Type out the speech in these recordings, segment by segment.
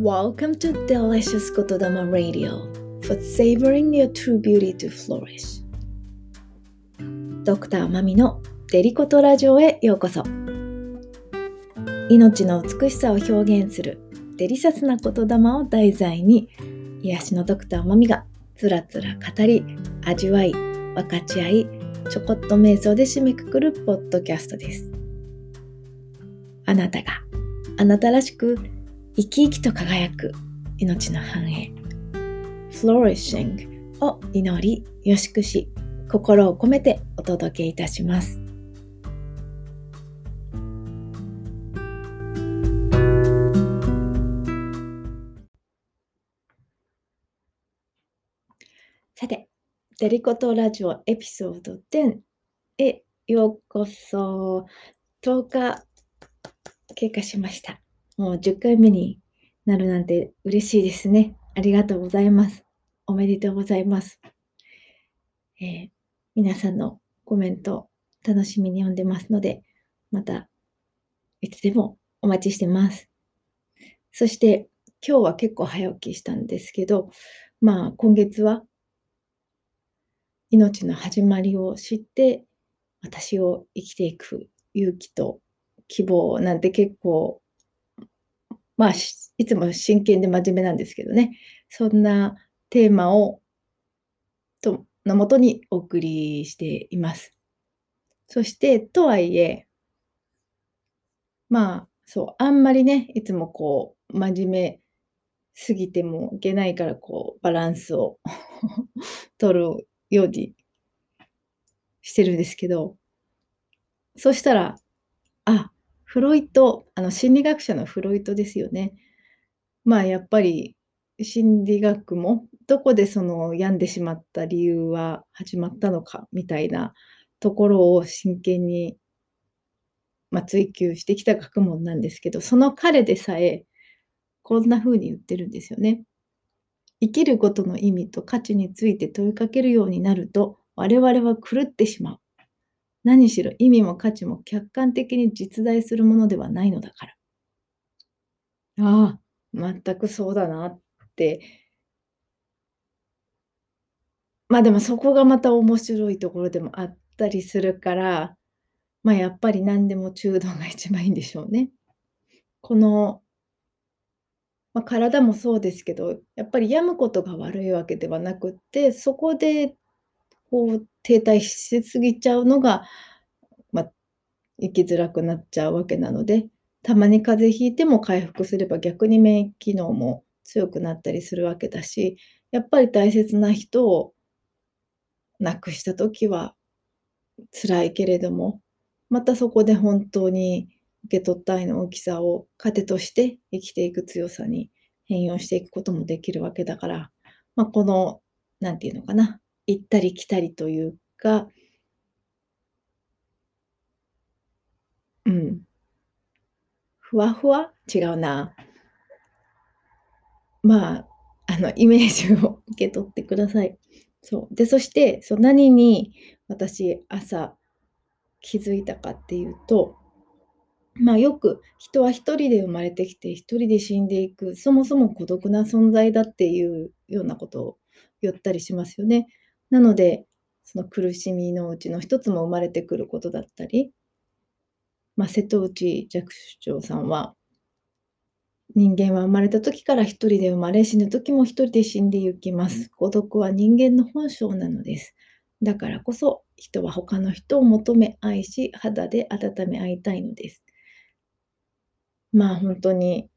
Welcome to Delicious 言霊 Radio for savoring your true beauty to flourish. ドクターマミのデリコトラジオへようこそ命の美しさを表現するデリシャスな言霊を題材に癒しのドクターマミがつらつら語り味わい分かち合いちょこっと瞑想で締めくくるポッドキャストですあなたがあなたらしく生き生きと輝く命の繁栄 Flourishing を祈りよしくし心を込めてお届けいたしますさて、デリコトラジオエピソード10へようこそ。10日経過しました。もう10回目になるなんて嬉しいですね。ありがとうございます。おめでとうございます。えー、皆さんのコメント楽しみに読んでますので、またいつでもお待ちしてます。そして今日は結構早起きしたんですけど、まあ今月は命の始まりを知って私を生きていく勇気と希望なんて結構まあいつも真剣で真面目なんですけどねそんなテーマをとのもとにお送りしています。そしてとはいえまあそうあんまりねいつもこう真面目すぎてもいけないからこうバランスを 取るようにしてるんですけど、そしたら、あ、フロイト、あの心理学者のフロイトですよね。まあやっぱり心理学もどこでその病んでしまった理由は始まったのかみたいなところを真剣に、まあ、追求してきた学問なんですけどその彼でさえこんな風に言ってるんですよね。生きることの意味と価値について問いかけるようになると、我々は狂ってしまう。何しろ意味も価値も客観的に実在するものではないのだから。ああ、全くそうだなって。まあでもそこがまた面白いところでもあったりするから、まあやっぱり何でも中道が一番いいんでしょうね。このまあ、体もそうですけど、やっぱり病むことが悪いわけではなくって、そこでこう停滞しすぎちゃうのが、まあ、生きづらくなっちゃうわけなので、たまに風邪ひいても回復すれば逆に免疫機能も強くなったりするわけだし、やっぱり大切な人を亡くした時は辛いけれども、またそこで本当に受け取った愛の大きさを糧として生きていく強さに変容していくこともできるわけだから、まあ、この、なんていうのかな、行ったり来たりというか、うん。ふわふわ？違うな。まあ、あの、イメージを受け取ってください。そう。で、そして、そう何に私、朝気づいたかっていうと、まあ、よく人は一人で生まれてきて一人で死んでいく、そもそも孤独な存在だっていうようなことを言ったりしますよね。なので、その苦しみのうちの一つも生まれてくることだったり、まあ、瀬戸内寂聴さんは、人間は生まれた時から一人で生まれ、死ぬ時も一人で死んでゆきます。孤独は人間の本性なのです。だからこそ人は他の人を求め愛し、肌で温め合いたいのです。まあ本当に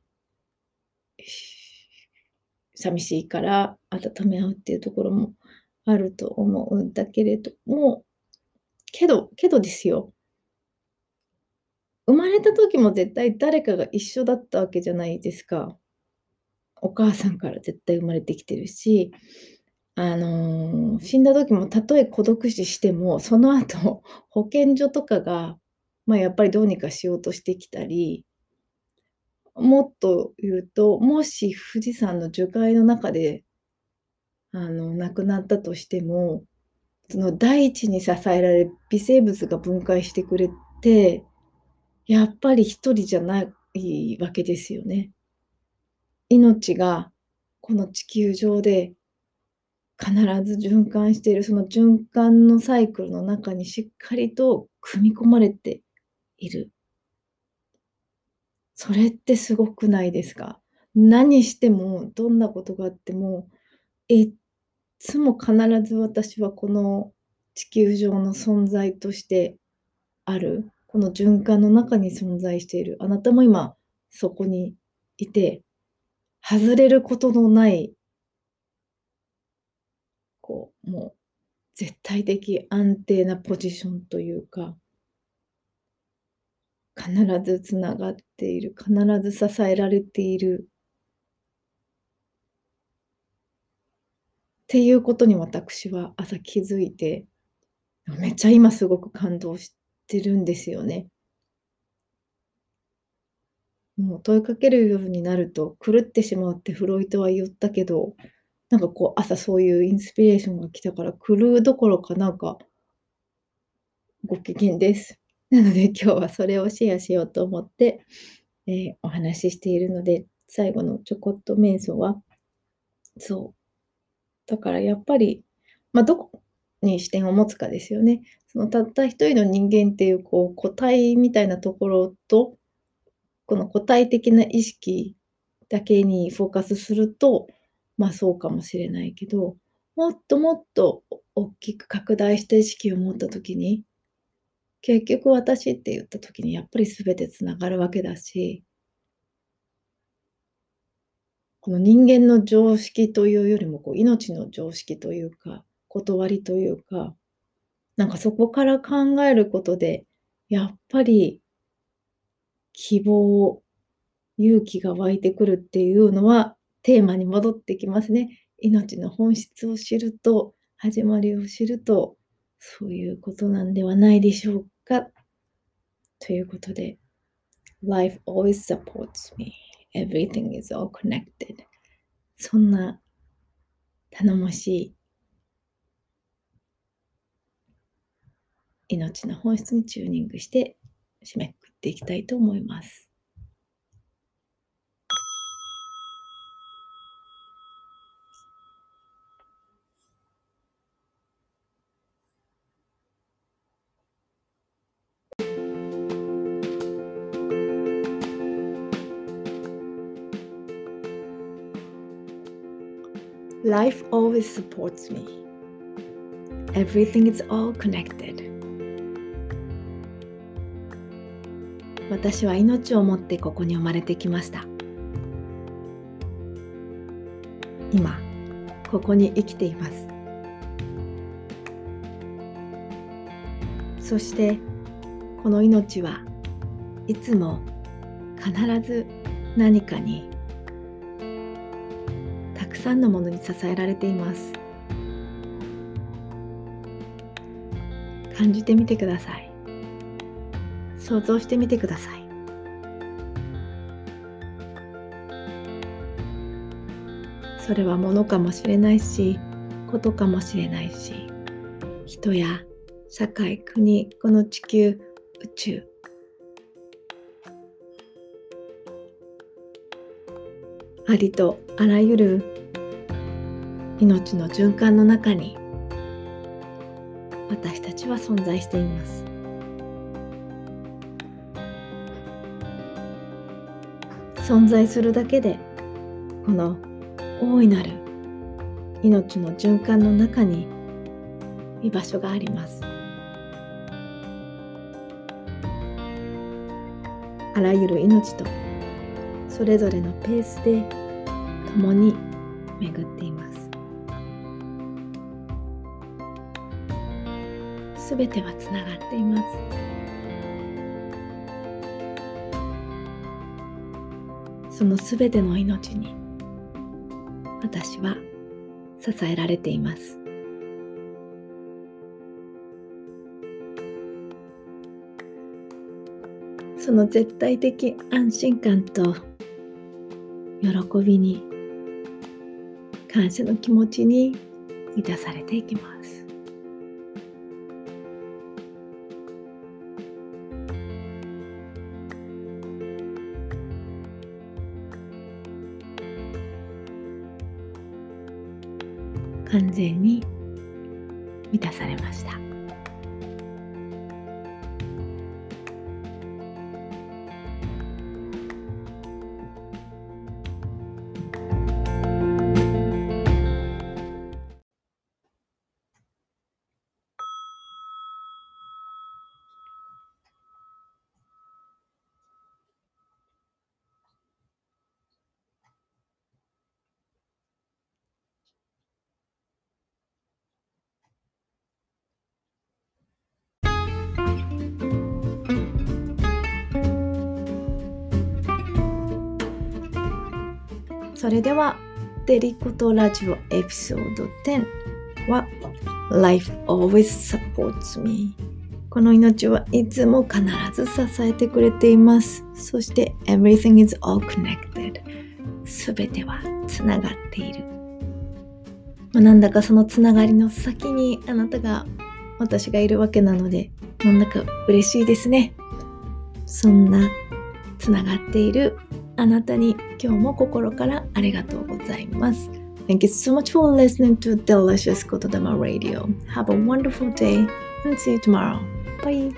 寂しいから温め合うっていうところもあると思うんだけれども、けど、けどですよ。生まれた時も絶対誰かが一緒だったわけじゃないですか。お母さんから絶対生まれてきてるし、あのー、死んだ時もたとえ孤独死しても、その後保健所とかが、まあ、やっぱりどうにかしようとしてきたり、もっと言うと、もし富士山の樹海の中で、あの、亡くなったとしても、その大地に支えられ、微生物が分解してくれて、やっぱり一人じゃないわけですよね。命がこの地球上で必ず循環しているその循環のサイクルの中にしっかりと組み込まれている。それってすごくないですか？何してもどんなことがあってもいつも必ず私はこの地球上の存在としてあるこの循環の中に存在している。あなたも今そこにいて外れることのないこうもう絶対的安定なポジションというか必ずつながっている必ず支えられているっていうことに私は朝気づいてめっちゃ今すごく感動してるんですよね。もう問いかけるようになると狂ってしまうってフロイトは言ったけど、なんかこう朝そういうインスピレーションが来たから狂うどころかなんかご機嫌です。なので今日はそれをシェアしようと思って、えー、お話ししているので、最後のちょこっと瞑想は、そう。だからやっぱり、まあ、どこに視点を持つかですよね。そのたった一人の人間っていうこう個体みたいなところと、この個体的な意識だけにフォーカスすると、まあそうかもしれないけど、もっともっと大きく拡大した意識を持った時に、結局私って言った時にやっぱり全てつながるわけだし、この人間の常識というよりもこう命の常識というか、断りというか、なんかそこから考えることで、やっぱり希望、勇気が湧いてくるっていうのはテーマに戻ってきますね。命の本質を知ると、始まりを知ると、そういうことなんではないでしょうか。ということで、Life always supports me. Everything is all connected. そんな頼もしい命の本質にチューニングして締めくくっていきたいと思います。Life always supports me. Everything is all connected. 私は命を持ってここに生まれてきました今ここに生きていますそしてこの命はいつも必ず何かにさんのものに支えられています。感じてみてください。想像してみてください。それはものかもしれないしことかもしれないし人や社会国この地球宇宙。ありとあらゆる命の循環の中に私たちは存在しています。存在するだけでこの大いなる命の循環の中に居場所があります。あらゆる命とそれぞれのペースで共に巡っています。すべてはつながっています。そのすべての命に私は支えられています。その絶対的安心感と喜びに感謝の気持ちに満たされていきます。完全に満たされました。それでは、デリコとラジオエピソード10は Life always supports me この命はいつも必ず支えてくれています。そして Everything is all connected すべてはつながっている。ま、なんだかそのつながりの先にあなたが私がいるわけなのでなんだか嬉しいですね。そんなつながっているあなたに今日も心からありがとうございます。Thank you so much for listening to Delicious Kotodama Radio. Have a wonderful day and see you tomorrow. Bye.